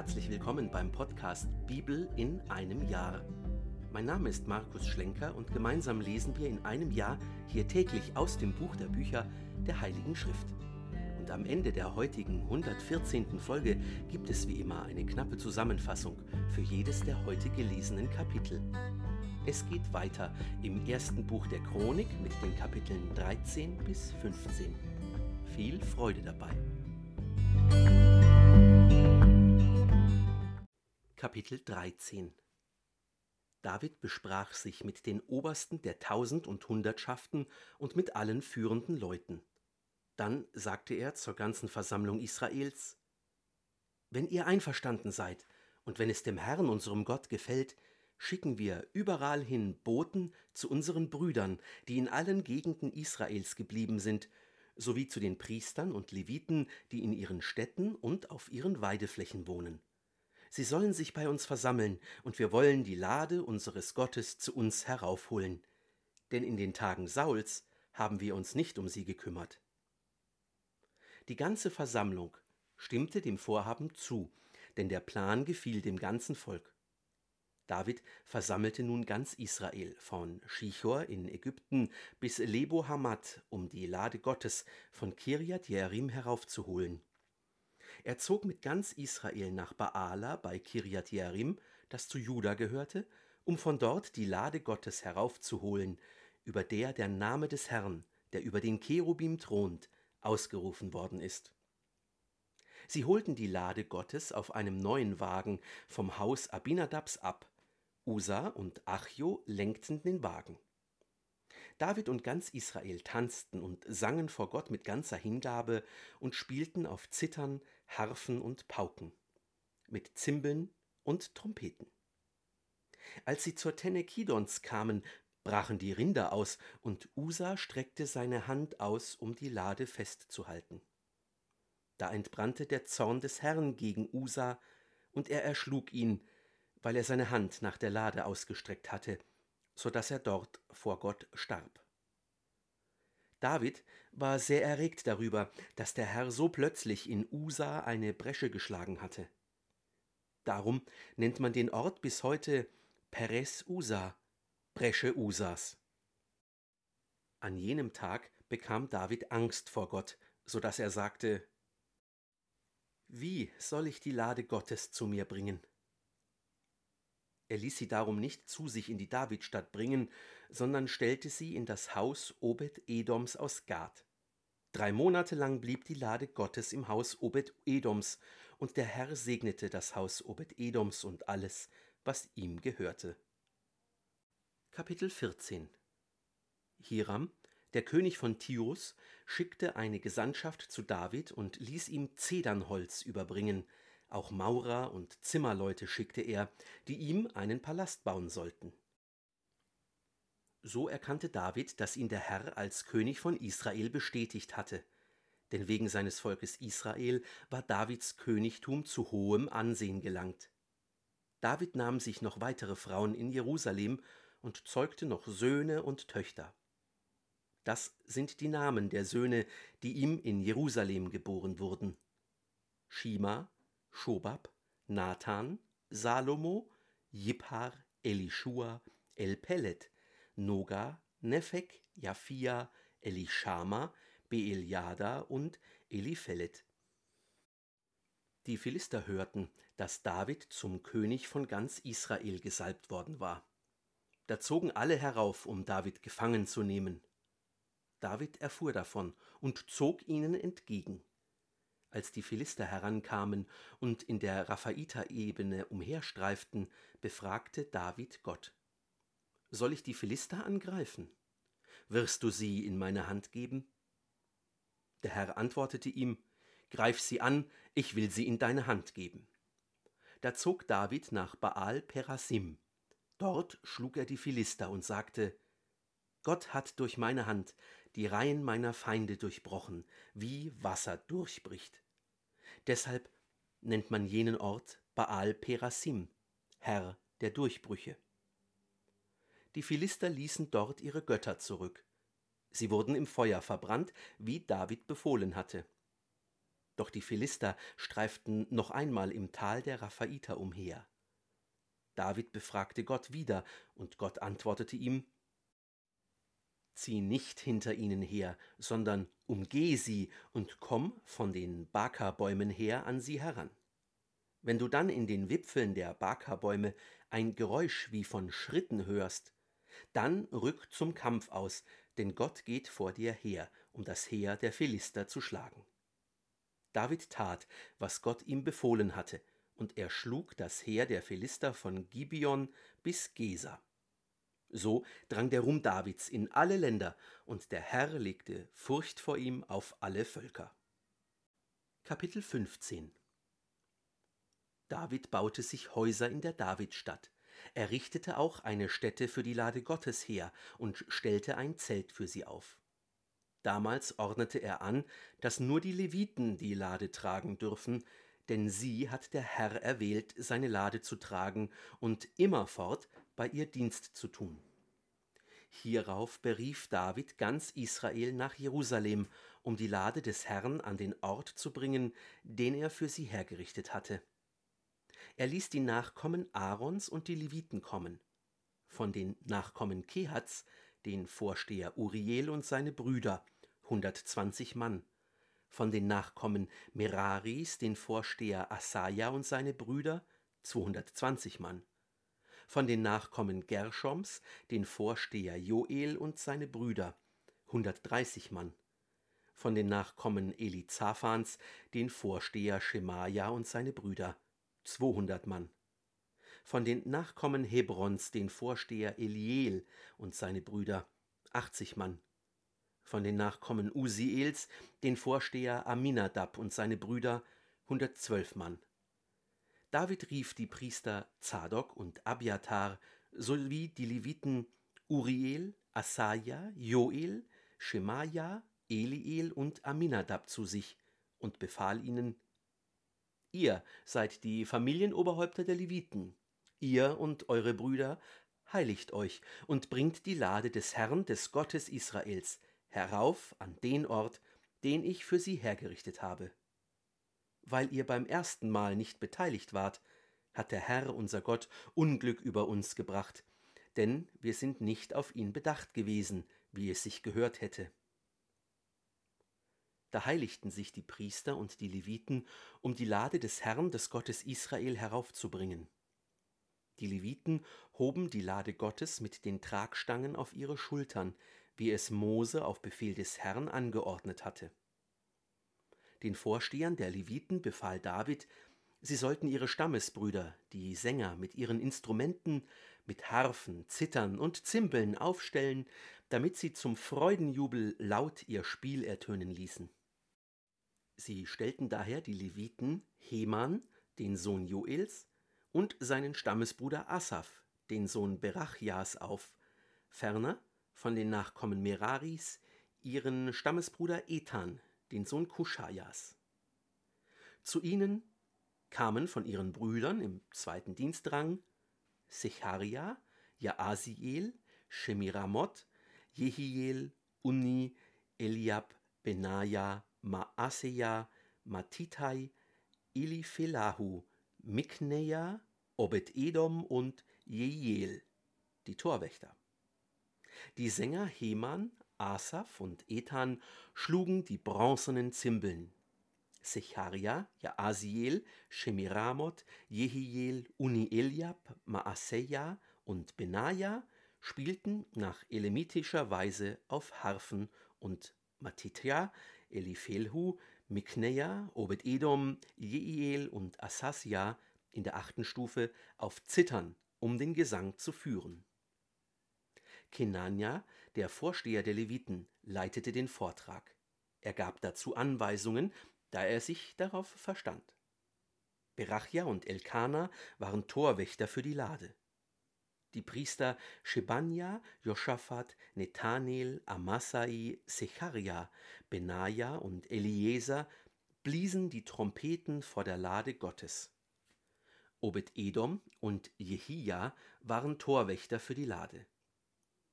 herzlich willkommen beim Podcast Bibel in einem Jahr. Mein Name ist Markus Schlenker und gemeinsam lesen wir in einem Jahr hier täglich aus dem Buch der Bücher der Heiligen Schrift. Und am Ende der heutigen 114. Folge gibt es wie immer eine knappe Zusammenfassung für jedes der heute gelesenen Kapitel. Es geht weiter im ersten Buch der Chronik mit den Kapiteln 13 bis 15. Viel Freude dabei. Kapitel 13 David besprach sich mit den Obersten der Tausend und Hundertschaften und mit allen führenden Leuten. Dann sagte er zur ganzen Versammlung Israels, Wenn ihr einverstanden seid und wenn es dem Herrn unserem Gott gefällt, schicken wir überall hin Boten zu unseren Brüdern, die in allen Gegenden Israels geblieben sind, sowie zu den Priestern und Leviten, die in ihren Städten und auf ihren Weideflächen wohnen sie sollen sich bei uns versammeln, und wir wollen die Lade unseres Gottes zu uns heraufholen. Denn in den Tagen Sauls haben wir uns nicht um sie gekümmert. Die ganze Versammlung stimmte dem Vorhaben zu, denn der Plan gefiel dem ganzen Volk. David versammelte nun ganz Israel, von Schichor in Ägypten bis Lebo Hamat, um die Lade Gottes von Kirjat Jerim heraufzuholen. Er zog mit ganz Israel nach Baala bei Kirjat Jearim, das zu Juda gehörte, um von dort die Lade Gottes heraufzuholen, über der der Name des Herrn, der über den Cherubim thront, ausgerufen worden ist. Sie holten die Lade Gottes auf einem neuen Wagen vom Haus Abinadabs ab. Usa und Achjo lenkten den Wagen. David und ganz Israel tanzten und sangen vor Gott mit ganzer Hingabe und spielten auf Zittern, Harfen und Pauken, mit Zimbeln und Trompeten. Als sie zur Tenne Kidons kamen, brachen die Rinder aus, und Usa streckte seine Hand aus, um die Lade festzuhalten. Da entbrannte der Zorn des Herrn gegen Usa, und er erschlug ihn, weil er seine Hand nach der Lade ausgestreckt hatte, so dass er dort vor Gott starb. David war sehr erregt darüber, dass der Herr so plötzlich in Usa eine Bresche geschlagen hatte. Darum nennt man den Ort bis heute Peres Usa, Bresche Usas. An jenem Tag bekam David Angst vor Gott, so dass er sagte, Wie soll ich die Lade Gottes zu mir bringen? Er ließ sie darum nicht zu sich in die Davidstadt bringen, sondern stellte sie in das Haus Obed-Edoms aus Gad. Drei Monate lang blieb die Lade Gottes im Haus Obed-Edoms, und der Herr segnete das Haus Obed-Edoms und alles, was ihm gehörte. Kapitel 14 Hiram, der König von Tyrus, schickte eine Gesandtschaft zu David und ließ ihm Zedernholz überbringen, auch Maurer und Zimmerleute schickte er, die ihm einen Palast bauen sollten. So erkannte David, dass ihn der Herr als König von Israel bestätigt hatte, denn wegen seines Volkes Israel war Davids Königtum zu hohem Ansehen gelangt. David nahm sich noch weitere Frauen in Jerusalem und zeugte noch Söhne und Töchter. Das sind die Namen der Söhne, die ihm in Jerusalem geboren wurden. Shima, Schobab, Nathan, Salomo, Jiphar, Elishua, Elpelet, Noga, Nefek, Japhia, Elishama, Beeliada und Eliphelet. Die Philister hörten, dass David zum König von ganz Israel gesalbt worden war. Da zogen alle herauf, um David gefangen zu nehmen. David erfuhr davon und zog ihnen entgegen. Als die Philister herankamen und in der Raphaiter-Ebene umherstreiften, befragte David Gott. Soll ich die Philister angreifen? Wirst du sie in meine Hand geben? Der Herr antwortete ihm, Greif sie an, ich will sie in deine Hand geben. Da zog David nach Baal Perasim. Dort schlug er die Philister und sagte, Gott hat durch meine Hand die Reihen meiner Feinde durchbrochen, wie Wasser durchbricht. Deshalb nennt man jenen Ort Baal Perasim, Herr der Durchbrüche. Die Philister ließen dort ihre Götter zurück. Sie wurden im Feuer verbrannt, wie David befohlen hatte. Doch die Philister streiften noch einmal im Tal der Raphaiter umher. David befragte Gott wieder, und Gott antwortete ihm Zieh nicht hinter ihnen her, sondern umgeh sie und komm von den Bakabäumen her an sie heran. Wenn du dann in den Wipfeln der Bakabäume ein Geräusch wie von Schritten hörst, dann rück zum Kampf aus, denn Gott geht vor dir her, um das Heer der Philister zu schlagen. David tat, was Gott ihm befohlen hatte, und er schlug das Heer der Philister von Gibeon bis Gesa. So drang der Ruhm Davids in alle Länder, und der Herr legte Furcht vor ihm auf alle Völker. Kapitel 15 David baute sich Häuser in der Davidstadt. Er richtete auch eine Stätte für die Lade Gottes her und stellte ein Zelt für sie auf. Damals ordnete er an, dass nur die Leviten die Lade tragen dürfen, denn sie hat der Herr erwählt, seine Lade zu tragen und immerfort bei ihr Dienst zu tun. Hierauf berief David ganz Israel nach Jerusalem, um die Lade des Herrn an den Ort zu bringen, den er für sie hergerichtet hatte. Er ließ die Nachkommen Aarons und die Leviten kommen. Von den Nachkommen Kehats, den Vorsteher Uriel und seine Brüder, 120 Mann. Von den Nachkommen Meraris, den Vorsteher Asaja und seine Brüder, 220 Mann. Von den Nachkommen Gershoms, den Vorsteher Joel und seine Brüder, 130 Mann. Von den Nachkommen Elizaphans, den Vorsteher Schemaja und seine Brüder, 200 Mann. Von den Nachkommen Hebrons den Vorsteher Eliel und seine Brüder 80 Mann. Von den Nachkommen Usiels den Vorsteher Aminadab und seine Brüder 112 Mann. David rief die Priester Zadok und Abiatar sowie die Leviten Uriel, Asaja, Joel, Schemaja, Eliel und Aminadab zu sich und befahl ihnen, Ihr seid die Familienoberhäupter der Leviten. Ihr und eure Brüder heiligt euch und bringt die Lade des Herrn, des Gottes Israels, herauf an den Ort, den ich für sie hergerichtet habe. Weil ihr beim ersten Mal nicht beteiligt wart, hat der Herr unser Gott Unglück über uns gebracht, denn wir sind nicht auf ihn bedacht gewesen, wie es sich gehört hätte. Da heiligten sich die Priester und die Leviten, um die Lade des Herrn, des Gottes Israel, heraufzubringen. Die Leviten hoben die Lade Gottes mit den Tragstangen auf ihre Schultern, wie es Mose auf Befehl des Herrn angeordnet hatte. Den Vorstehern der Leviten befahl David, sie sollten ihre Stammesbrüder, die Sänger, mit ihren Instrumenten, mit Harfen, Zittern und Zimbeln aufstellen, damit sie zum Freudenjubel laut ihr Spiel ertönen ließen. Sie stellten daher die Leviten Heman, den Sohn Joels, und seinen Stammesbruder Asaph, den Sohn Berachjas, auf, ferner von den Nachkommen Meraris ihren Stammesbruder Ethan, den Sohn Kuschajas. Zu ihnen kamen von ihren Brüdern im zweiten Dienstrang Secharia, Jaasiel, Shemiramot, Jehiel, Unni, Eliab, Benaja, Maaseja, Matitai, Eliphelahu, Mikneja, Obed-Edom und Jehiel, die Torwächter. Die Sänger Heman, Asaph und Ethan schlugen die bronzenen Zimbeln. Secharia, Jaasiel, Shemiramot, Jehiel, Uni-Eliab, Maaseja und Benaja spielten nach elemitischer Weise auf Harfen und Matitja Eliphelhu, Mikneja, Obed-Edom, Jeiel und Asasja in der achten Stufe auf Zittern, um den Gesang zu führen. Kenania, der Vorsteher der Leviten, leitete den Vortrag. Er gab dazu Anweisungen, da er sich darauf verstand. Berachja und Elkana waren Torwächter für die Lade. Die Priester Shebanja, Joschafat, Nethanel, Amasai, Secharia, Benaja und Eliezer bliesen die Trompeten vor der Lade Gottes. Obed-Edom und Jehia waren Torwächter für die Lade.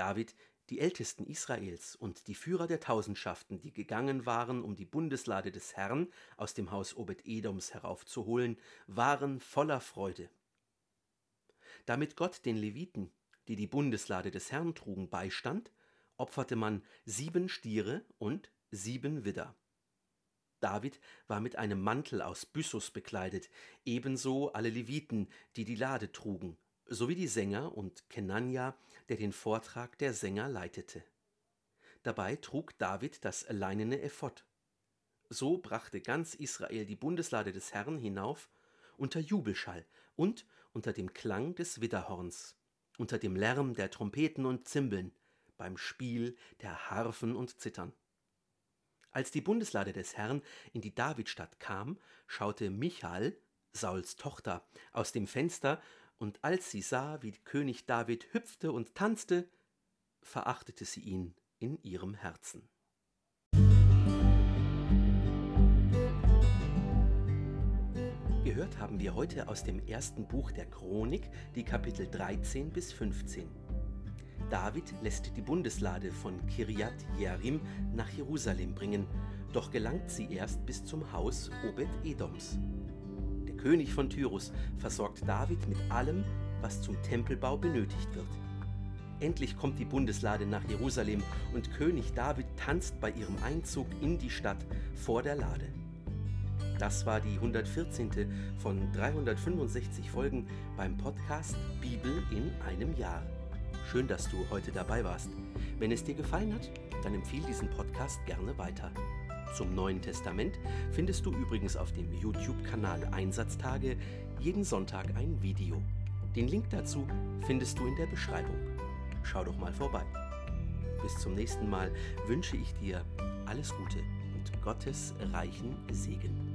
David Die Ältesten Israels und die Führer der Tausendschaften, die gegangen waren, um die Bundeslade des Herrn aus dem Haus Obed-Edoms heraufzuholen, waren voller Freude. Damit Gott den Leviten, die die Bundeslade des Herrn trugen, beistand, opferte man sieben Stiere und sieben Widder. David war mit einem Mantel aus Byssus bekleidet, ebenso alle Leviten, die die Lade trugen, sowie die Sänger und Kenania, der den Vortrag der Sänger leitete. Dabei trug David das leinene Ephod. So brachte ganz Israel die Bundeslade des Herrn hinauf unter Jubelschall und unter dem Klang des Widderhorns, unter dem Lärm der Trompeten und Zimbeln, beim Spiel der Harfen und Zittern. Als die Bundeslade des Herrn in die Davidstadt kam, schaute Michal, Sauls Tochter, aus dem Fenster und als sie sah, wie König David hüpfte und tanzte, verachtete sie ihn in ihrem Herzen. Gehört haben wir heute aus dem ersten Buch der Chronik die Kapitel 13 bis 15. David lässt die Bundeslade von Kirjat Jearim nach Jerusalem bringen, doch gelangt sie erst bis zum Haus Obed-Edoms. König von Tyrus, versorgt David mit allem, was zum Tempelbau benötigt wird. Endlich kommt die Bundeslade nach Jerusalem und König David tanzt bei ihrem Einzug in die Stadt vor der Lade. Das war die 114. von 365 Folgen beim Podcast Bibel in einem Jahr. Schön, dass du heute dabei warst. Wenn es dir gefallen hat, dann empfehle diesen Podcast gerne weiter. Zum Neuen Testament findest du übrigens auf dem YouTube-Kanal Einsatztage jeden Sonntag ein Video. Den Link dazu findest du in der Beschreibung. Schau doch mal vorbei. Bis zum nächsten Mal wünsche ich dir alles Gute und Gottes reichen Segen.